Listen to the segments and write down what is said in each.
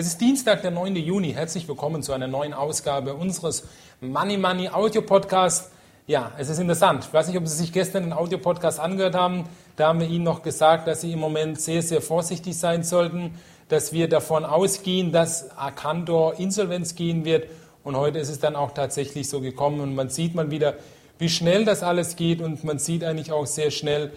Es ist Dienstag, der 9. Juni. Herzlich willkommen zu einer neuen Ausgabe unseres Money Money Audio Podcast. Ja, es ist interessant. Ich weiß nicht, ob Sie sich gestern den Audio Podcast angehört haben. Da haben wir Ihnen noch gesagt, dass Sie im Moment sehr, sehr vorsichtig sein sollten, dass wir davon ausgehen, dass Arcantor Insolvenz gehen wird. Und heute ist es dann auch tatsächlich so gekommen. Und man sieht mal wieder, wie schnell das alles geht. Und man sieht eigentlich auch sehr schnell,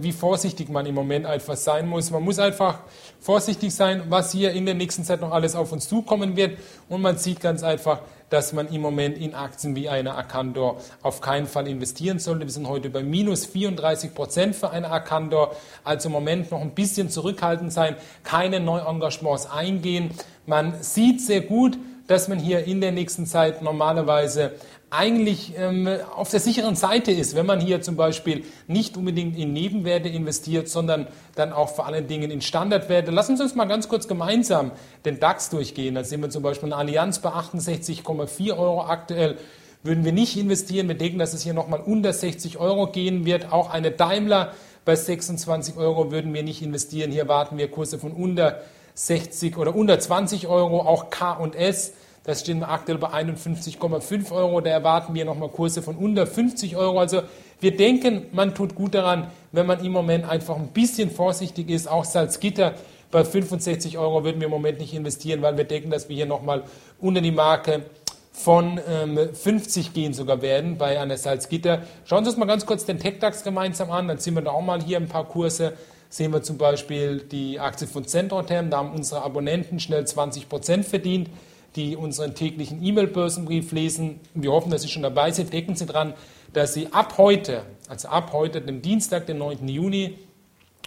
wie vorsichtig man im Moment einfach sein muss. Man muss einfach vorsichtig sein, was hier in der nächsten Zeit noch alles auf uns zukommen wird. Und man sieht ganz einfach, dass man im Moment in Aktien wie eine Arcandor auf keinen Fall investieren sollte. Wir sind heute bei minus 34 Prozent für eine Arcandor. Also im Moment noch ein bisschen zurückhaltend sein, keine Neuengagements eingehen. Man sieht sehr gut, dass man hier in der nächsten Zeit normalerweise eigentlich ähm, auf der sicheren Seite ist, wenn man hier zum Beispiel nicht unbedingt in Nebenwerte investiert, sondern dann auch vor allen Dingen in Standardwerte. Lassen Sie uns mal ganz kurz gemeinsam den DAX durchgehen. Da sehen wir zum Beispiel eine Allianz bei 68,4 Euro aktuell. Würden wir nicht investieren, wir denken, dass es hier nochmal unter 60 Euro gehen wird. Auch eine Daimler bei 26 Euro würden wir nicht investieren. Hier warten wir Kurse von unter 60 oder unter 20 Euro. Auch K und S das stehen wir aktuell bei 51,5 Euro. Da erwarten wir nochmal Kurse von unter 50 Euro. Also wir denken, man tut gut daran, wenn man im Moment einfach ein bisschen vorsichtig ist. Auch Salzgitter bei 65 Euro würden wir im Moment nicht investieren, weil wir denken, dass wir hier nochmal unter die Marke von ähm, 50 gehen sogar werden bei einer Salzgitter. Schauen Sie uns mal ganz kurz den TechDAX gemeinsam an, dann sehen wir da auch mal hier ein paar Kurse. Sehen wir zum Beispiel die Aktie von Centrotherm, da haben unsere Abonnenten schnell 20 Prozent verdient die unseren täglichen E-Mail-Börsenbrief lesen. Wir hoffen, dass Sie schon dabei sind. Denken Sie dran, dass Sie ab heute, also ab heute, dem Dienstag, den 9. Juni,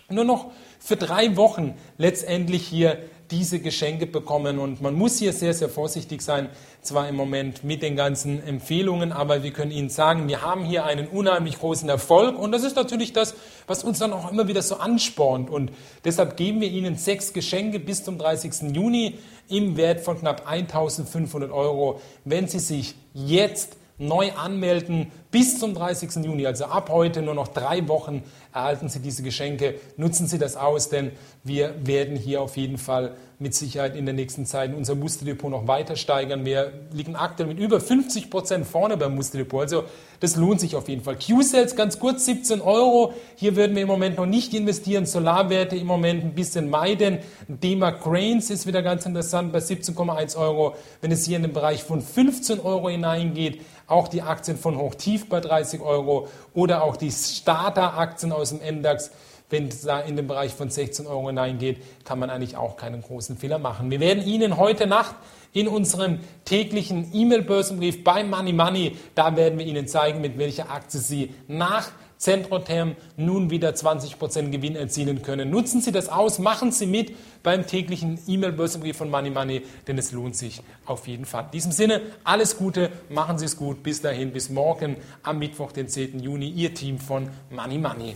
nur noch für drei Wochen letztendlich hier diese Geschenke bekommen. Und man muss hier sehr, sehr vorsichtig sein, zwar im Moment mit den ganzen Empfehlungen, aber wir können Ihnen sagen, wir haben hier einen unheimlich großen Erfolg. Und das ist natürlich das, was uns dann auch immer wieder so anspornt. Und deshalb geben wir Ihnen sechs Geschenke bis zum 30. Juni im Wert von knapp 1500 Euro, wenn Sie sich jetzt neu anmelden bis zum 30. Juni, also ab heute nur noch drei Wochen erhalten Sie diese Geschenke. Nutzen Sie das aus, denn wir werden hier auf jeden Fall mit Sicherheit in der nächsten Zeit unser Musterdepot noch weiter steigern. Wir liegen aktuell mit über 50 Prozent vorne beim Musterdepot. Also das lohnt sich auf jeden Fall. Q-Sales ganz kurz 17 Euro. Hier würden wir im Moment noch nicht investieren. Solarwerte im Moment ein bisschen meiden. Dema Cranes ist wieder ganz interessant bei 17,1 Euro. Wenn es hier in den Bereich von 15 Euro hineingeht, auch die Aktien von Hochtief bei 30 Euro oder auch die Starter-Aktien aus dem MDAX wenn es da in den Bereich von 16 Euro hineingeht, kann man eigentlich auch keinen großen Fehler machen. Wir werden Ihnen heute Nacht in unserem täglichen E-Mail-Börsenbrief bei Money Money, da werden wir Ihnen zeigen, mit welcher Aktie Sie nach Zentrotherm nun wieder 20% Gewinn erzielen können. Nutzen Sie das aus, machen Sie mit beim täglichen E-Mail-Börsenbrief von Money Money, denn es lohnt sich auf jeden Fall. In diesem Sinne, alles Gute, machen Sie es gut, bis dahin, bis morgen am Mittwoch, den 10. Juni, Ihr Team von Money Money.